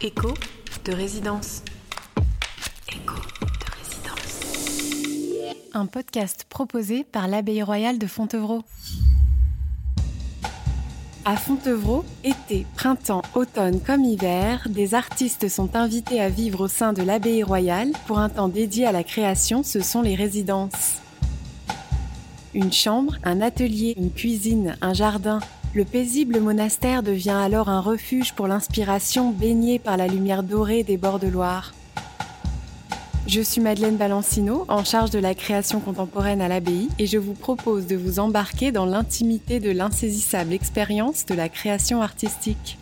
Écho de résidence. Écho de résidence. Un podcast proposé par l'Abbaye royale de Fontevraud. À Fontevraud, été, printemps, automne comme hiver, des artistes sont invités à vivre au sein de l'Abbaye royale pour un temps dédié à la création, ce sont les résidences. Une chambre, un atelier, une cuisine, un jardin, le paisible monastère devient alors un refuge pour l'inspiration baignée par la lumière dorée des bords de Loire. Je suis Madeleine Balancino, en charge de la création contemporaine à l'abbaye, et je vous propose de vous embarquer dans l'intimité de l'insaisissable expérience de la création artistique.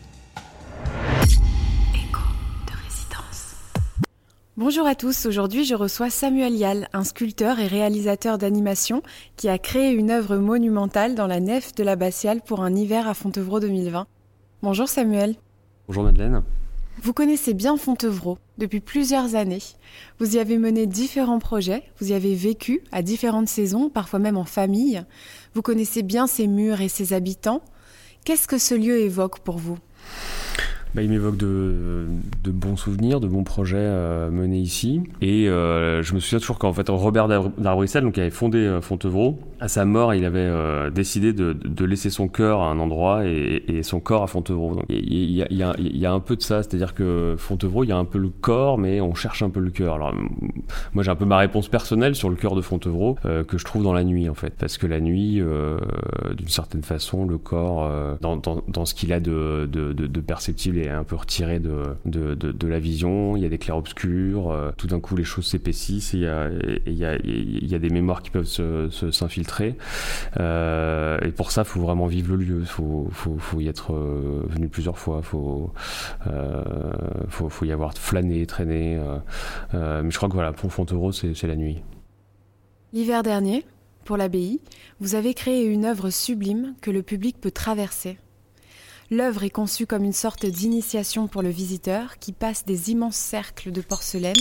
Bonjour à tous, aujourd'hui je reçois Samuel Yal, un sculpteur et réalisateur d'animation qui a créé une œuvre monumentale dans la nef de l'abbatiale pour un hiver à Fontevraud 2020. Bonjour Samuel. Bonjour Madeleine. Vous connaissez bien Fontevraud depuis plusieurs années. Vous y avez mené différents projets, vous y avez vécu à différentes saisons, parfois même en famille. Vous connaissez bien ses murs et ses habitants. Qu'est-ce que ce lieu évoque pour vous? Bah, il m'évoque de, bons souvenirs, de bons projets euh, menés ici. Et euh, je me souviens toujours qu'en fait, Robert d'Arbrissel, qui avait fondé euh, Fontevraud, à sa mort, il avait décidé de, laisser son cœur à un endroit et, son corps à Fontevraud. Il, y a, un peu de ça, c'est-à-dire que Fontevraud, il y a un peu le corps, mais on cherche un peu le cœur. Alors, moi, j'ai un peu ma réponse personnelle sur le cœur de Fontevraud, que je trouve dans la nuit, en fait. Parce que la nuit, d'une certaine façon, le corps, dans, ce qu'il a de, perceptible, un peu retiré de, de, de, la vision. Il y a des clairs-obscurs. tout d'un coup, les choses s'épaississent et il y a, y, y a des mémoires qui peuvent s'infiltrer. Se, euh, et pour ça, il faut vraiment vivre le lieu. Il faut, faut, faut, y être euh, venu plusieurs fois. Il faut, euh, faut, faut, y avoir flâné, traîné. Euh, mais je crois que voilà, pour c'est la nuit. L'hiver dernier, pour l'abbaye, vous avez créé une œuvre sublime que le public peut traverser. L'œuvre est conçue comme une sorte d'initiation pour le visiteur qui passe des immenses cercles de porcelaine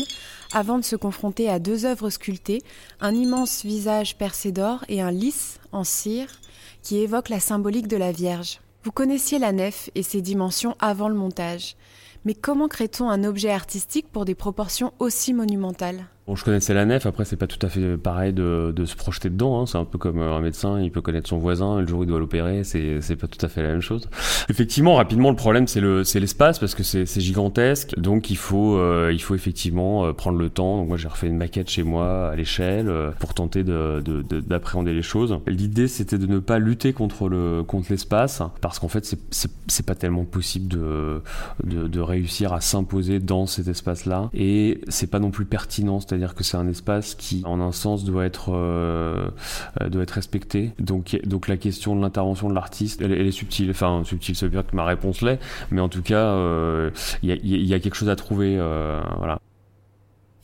avant de se confronter à deux œuvres sculptées, un immense visage percé d'or et un lys en cire qui évoque la symbolique de la Vierge. Vous connaissiez la nef et ses dimensions avant le montage, mais comment crée-t-on un objet artistique pour des proportions aussi monumentales? Bon, je connaissais la nef, après c'est pas tout à fait pareil de, de se projeter dedans, hein. c'est un peu comme un médecin, il peut connaître son voisin, le jour où il doit l'opérer, c'est, pas tout à fait la même chose. Effectivement, rapidement, le problème c'est, le, c'est l'espace, parce que c'est, gigantesque, donc il faut, euh, il faut effectivement euh, prendre le temps, donc moi j'ai refait une maquette chez moi à l'échelle, euh, pour tenter de, de, de, d'appréhender les choses. L'idée c'était de ne pas lutter contre, le, contre l'espace, parce qu'en fait c'est pas tellement possible de, de, de réussir à s'imposer dans cet espace-là, et c'est pas non plus pertinent, c'est-à-dire que c'est un espace qui, en un sens, doit être, euh, doit être respecté. Donc, donc la question de l'intervention de l'artiste, elle, est subtile. Enfin, subtile, ça veut dire que ma réponse l'est, mais en tout cas, il euh, y, a, y, a quelque chose à trouver. Euh, voilà.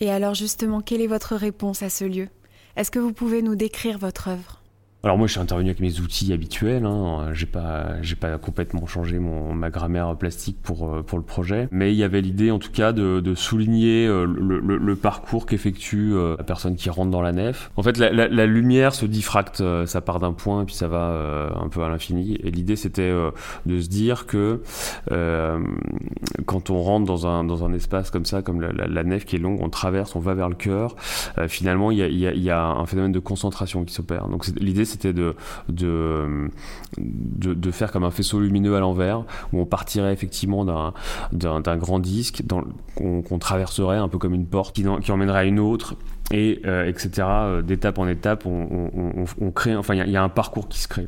Et alors, justement, quelle est votre réponse à ce lieu? Est-ce que vous pouvez nous décrire votre œuvre? Alors moi je suis intervenu avec mes outils habituels, hein. j'ai pas j'ai pas complètement changé mon ma grammaire plastique pour euh, pour le projet, mais il y avait l'idée en tout cas de, de souligner euh, le, le, le parcours qu'effectue euh, la personne qui rentre dans la nef. En fait la, la, la lumière se diffracte, ça part d'un point et puis ça va un peu à l'infini. Et l'idée c'était de se dire que quand on rentre dans un dans un espace comme ça, comme la, la, nef qui est longue, on traverse, on va vers le cœur. finalement il y a, y, a, y a un phénomène de concentration qui s'opère. Donc l'idée c'était de, de, de, faire comme un faisceau lumineux à l'envers, où on partirait effectivement d'un grand disque qu'on qu traverserait un peu comme une porte qui, emmènerait à une autre, et euh, etc. D'étape en étape, on, crée, enfin il y, a un parcours qui se crée.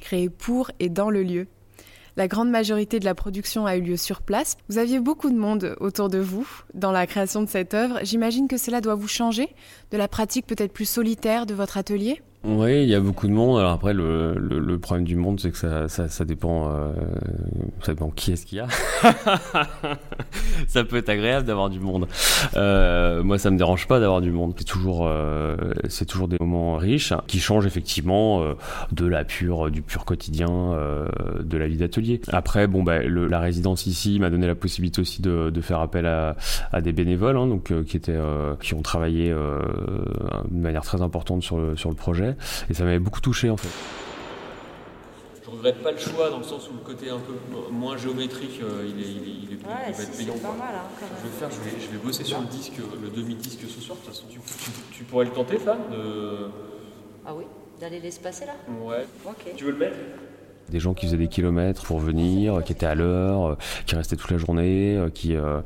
Créé pour et dans le lieu. La grande majorité de la production a eu lieu sur place. Vous aviez beaucoup de monde autour de vous dans la création de cette œuvre. J'imagine que cela doit vous changer de la pratique peut-être plus solitaire de votre atelier? Oui, il y a beaucoup de monde. Alors après, le, le, le problème du monde, c'est que ça, ça, ça dépend, euh, ça dépend qui est-ce qu'il y a. ça peut être agréable d'avoir du monde. Euh, moi, ça me dérange pas d'avoir du monde. C'est toujours, euh, c'est toujours des moments riches qui changent effectivement euh, de la pure, du pur quotidien, euh, de la vie d'atelier. Après, bon, bah, le, la résidence ici m'a donné la possibilité aussi de, de faire appel à, à des bénévoles, hein, donc qui étaient, qui ont travaillé de manière très importante sur le, sur le projet et ça m'avait beaucoup touché en fait. Je regrette pas le choix dans le sens où le côté un peu moins géométrique, euh, il, est, il, est, il, est, ouais, il va être payant. Pas mal, hein, quand même. Je vais faire, je vais, je vais bosser sur le disque, le demi-disque ce soir. De toute façon, tu, tu, tu pourrais le tenter, Fab de... Ah oui, d'aller l'espacer là? Ouais. Ok. Tu veux le mettre? Des gens qui faisaient des kilomètres pour venir, qui étaient à l'heure, qui restaient toute la journée, qui, euh,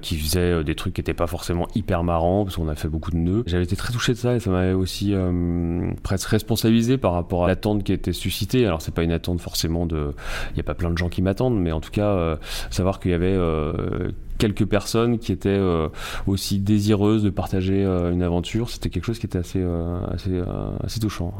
qui faisaient des trucs qui n'étaient pas forcément hyper marrants, parce qu'on a fait beaucoup de nœuds. J'avais été très touché de ça et ça m'avait aussi euh, presque responsabilisé par rapport à l'attente qui était suscitée. Alors c'est pas une attente forcément de... Il n'y a pas plein de gens qui m'attendent, mais en tout cas, euh, savoir qu'il y avait quelques personnes qui étaient euh, aussi désireuses de partager euh, une aventure, c'était quelque chose qui était assez, euh, assez, assez touchant.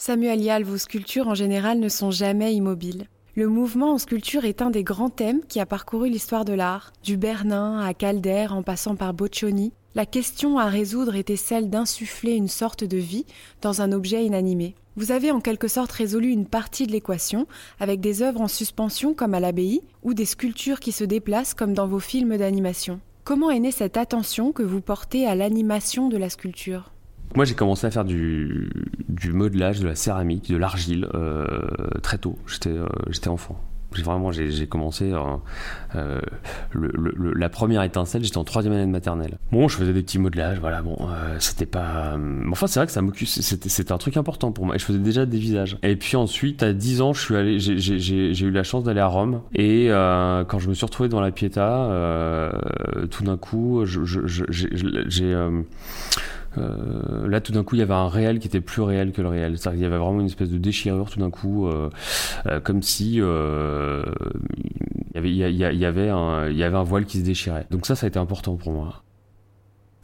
Samuel vos sculptures en général ne sont jamais immobiles. Le mouvement en sculpture est un des grands thèmes qui a parcouru l'histoire de l'art. Du Bernin à Calder en passant par Boccioni, la question à résoudre était celle d'insuffler une sorte de vie dans un objet inanimé. Vous avez en quelque sorte résolu une partie de l'équation avec des œuvres en suspension comme à l'abbaye ou des sculptures qui se déplacent comme dans vos films d'animation. Comment est née cette attention que vous portez à l'animation de la sculpture? Moi, j'ai commencé à faire du, modelage, de la céramique, de l'argile euh, très tôt. J'étais euh, enfant. J'ai vraiment, j'ai commencé euh, la première étincelle, j'étais en troisième année de maternelle. Bon, je faisais des petits modelages, voilà. Bon, c'était pas. Enfin, c'est vrai que. C'était un truc important pour moi. Et je faisais déjà des visages. Et puis ensuite, à 10 ans. J'ai eu la chance d'aller à Rome. Et quand je me suis retrouvé dans la Pietà, tout d'un coup, j'ai euh, là, tout d'un coup, il y avait un réel qui était plus réel que le réel. Qu'il y avait vraiment une espèce de déchirure, tout d'un coup, euh, euh, comme si il il il il y avait un voile qui se déchirait. Donc ça, ça a été important pour moi.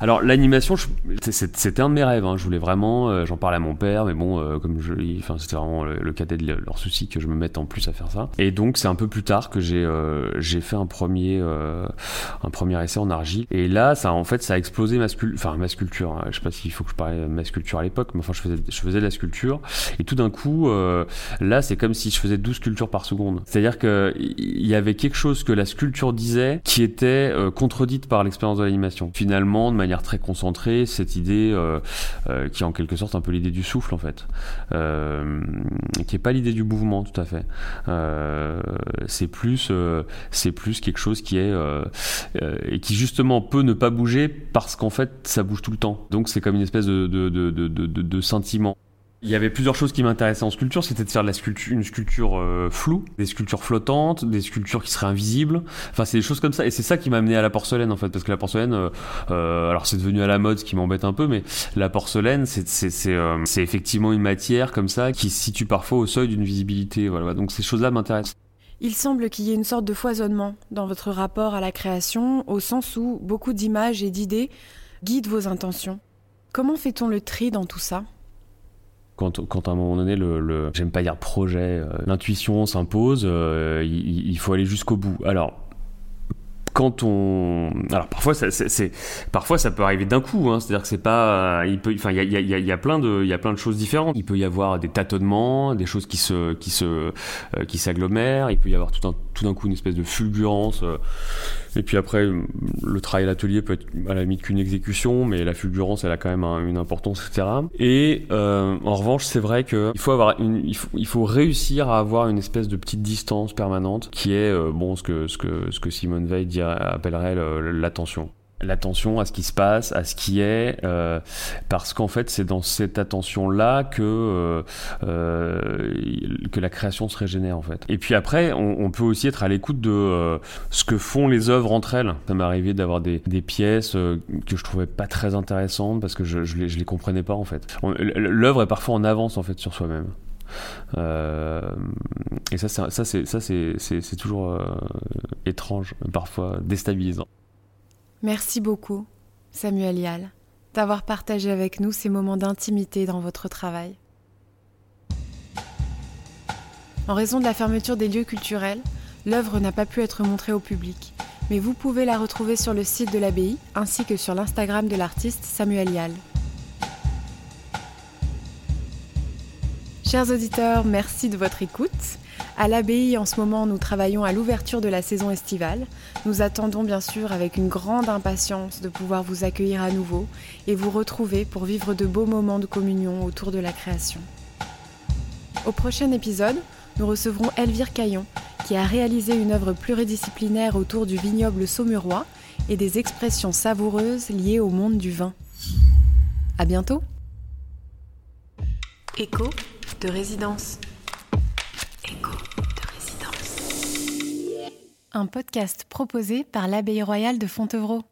Alors l'animation, c'était un de mes rêves. Hein. Je voulais vraiment, euh, j'en parlais à mon père, mais bon, euh, comme je, enfin c'était vraiment le, le, cadet de leur souci que je me mette en plus à faire ça. Et donc c'est un peu plus tard que j'ai euh, j'ai fait un premier euh, un premier essai en argile. Et là, ça en fait ça a explosé ma sculpture, enfin ma sculpture. Hein. Je sais pas s'il faut que je parle de ma sculpture à l'époque, mais enfin je faisais je faisais de la sculpture. Et tout d'un coup, euh, là c'est comme si je faisais 12 sculptures par seconde. C'est-à-dire que il y avait quelque chose que la sculpture disait qui était contredite par l'expérience de l'animation. Finalement, de manière très concentrée, cette idée euh, euh, qui est en quelque sorte un peu l'idée du souffle en fait, euh, qui est pas l'idée du mouvement tout à fait. C'est plus, c'est plus quelque chose qui est et qui justement peut ne pas bouger parce qu'en fait ça bouge tout le temps. Donc c'est comme une espèce de, de, de, de sentiment. Il y avait plusieurs choses qui m'intéressaient en sculpture, c'était de faire de la sculpture, une sculpture euh, floue, des sculptures flottantes, des sculptures qui seraient invisibles. Enfin, c'est des choses comme ça, et c'est ça qui m'a amené à la porcelaine en fait, parce que la porcelaine, euh, euh, alors c'est devenu à la mode, ce qui m'embête un peu, mais la porcelaine, c'est c'est euh, effectivement une matière comme ça qui se situe parfois au seuil d'une visibilité. Voilà, donc ces choses-là m'intéressent. Il semble qu'il y ait une sorte de foisonnement dans votre rapport à la création, au sens où beaucoup d'images et d'idées guident vos intentions. Comment fait-on le tri dans tout ça? Quand, quand à un moment donné, le, le j'aime pas dire projet, euh, l'intuition s'impose, euh, il, il, faut aller jusqu'au bout. Alors, quand on, alors parfois ça, c'est, parfois ça peut arriver d'un coup, hein, c'est-à-dire que c'est pas, il peut, enfin il y a, y, a, y a plein de, il y a plein de choses différentes. Il peut y avoir des tâtonnements, des choses qui se, qui se, euh, qui s'agglomèrent. Il peut y avoir tout un, tout d'un coup une espèce de fulgurance. Euh, et puis après, le travail à l'atelier peut être à la limite qu'une exécution, mais la fulgurance, elle a quand même un, une importance, etc. Et euh, en revanche, c'est vrai que il faut avoir une, il faut, réussir à avoir une espèce de petite distance permanente, qui est euh, bon ce que ce que ce que Simone Veil appellerait l'attention l'attention à ce qui se passe, à ce qui est, euh, parce qu'en fait c'est dans cette attention-là que euh, euh, que la création se régénère en fait. Et puis après, on, peut aussi être à l'écoute de euh, ce que font les œuvres entre elles. Ça m'est arrivé d'avoir des, pièces euh, que je trouvais pas très intéressantes parce que je, je, les, comprenais pas en fait. L'œuvre est parfois en avance en fait sur soi-même. Euh, et ça, ça, c'est, toujours étrange, parfois déstabilisant. Merci beaucoup, Samuel Yal, d'avoir partagé avec nous ces moments d'intimité dans votre travail. En raison de la fermeture des lieux culturels, l'œuvre n'a pas pu être montrée au public, mais vous pouvez la retrouver sur le site de l'abbaye ainsi que sur l'Instagram de l'artiste Samuel Yal. Chers auditeurs, merci de votre écoute. À l'abbaye, en ce moment, nous travaillons à l'ouverture de la saison estivale. Nous attendons bien sûr avec une grande impatience de pouvoir vous accueillir à nouveau et vous retrouver pour vivre de beaux moments de communion autour de la création. Au prochain épisode, nous recevrons Elvire Caillon, qui a réalisé une œuvre pluridisciplinaire autour du vignoble saumurois et des expressions savoureuses liées au monde du vin. À bientôt! Résidence. Un podcast proposé par l'Abbaye royale de Fontevraud.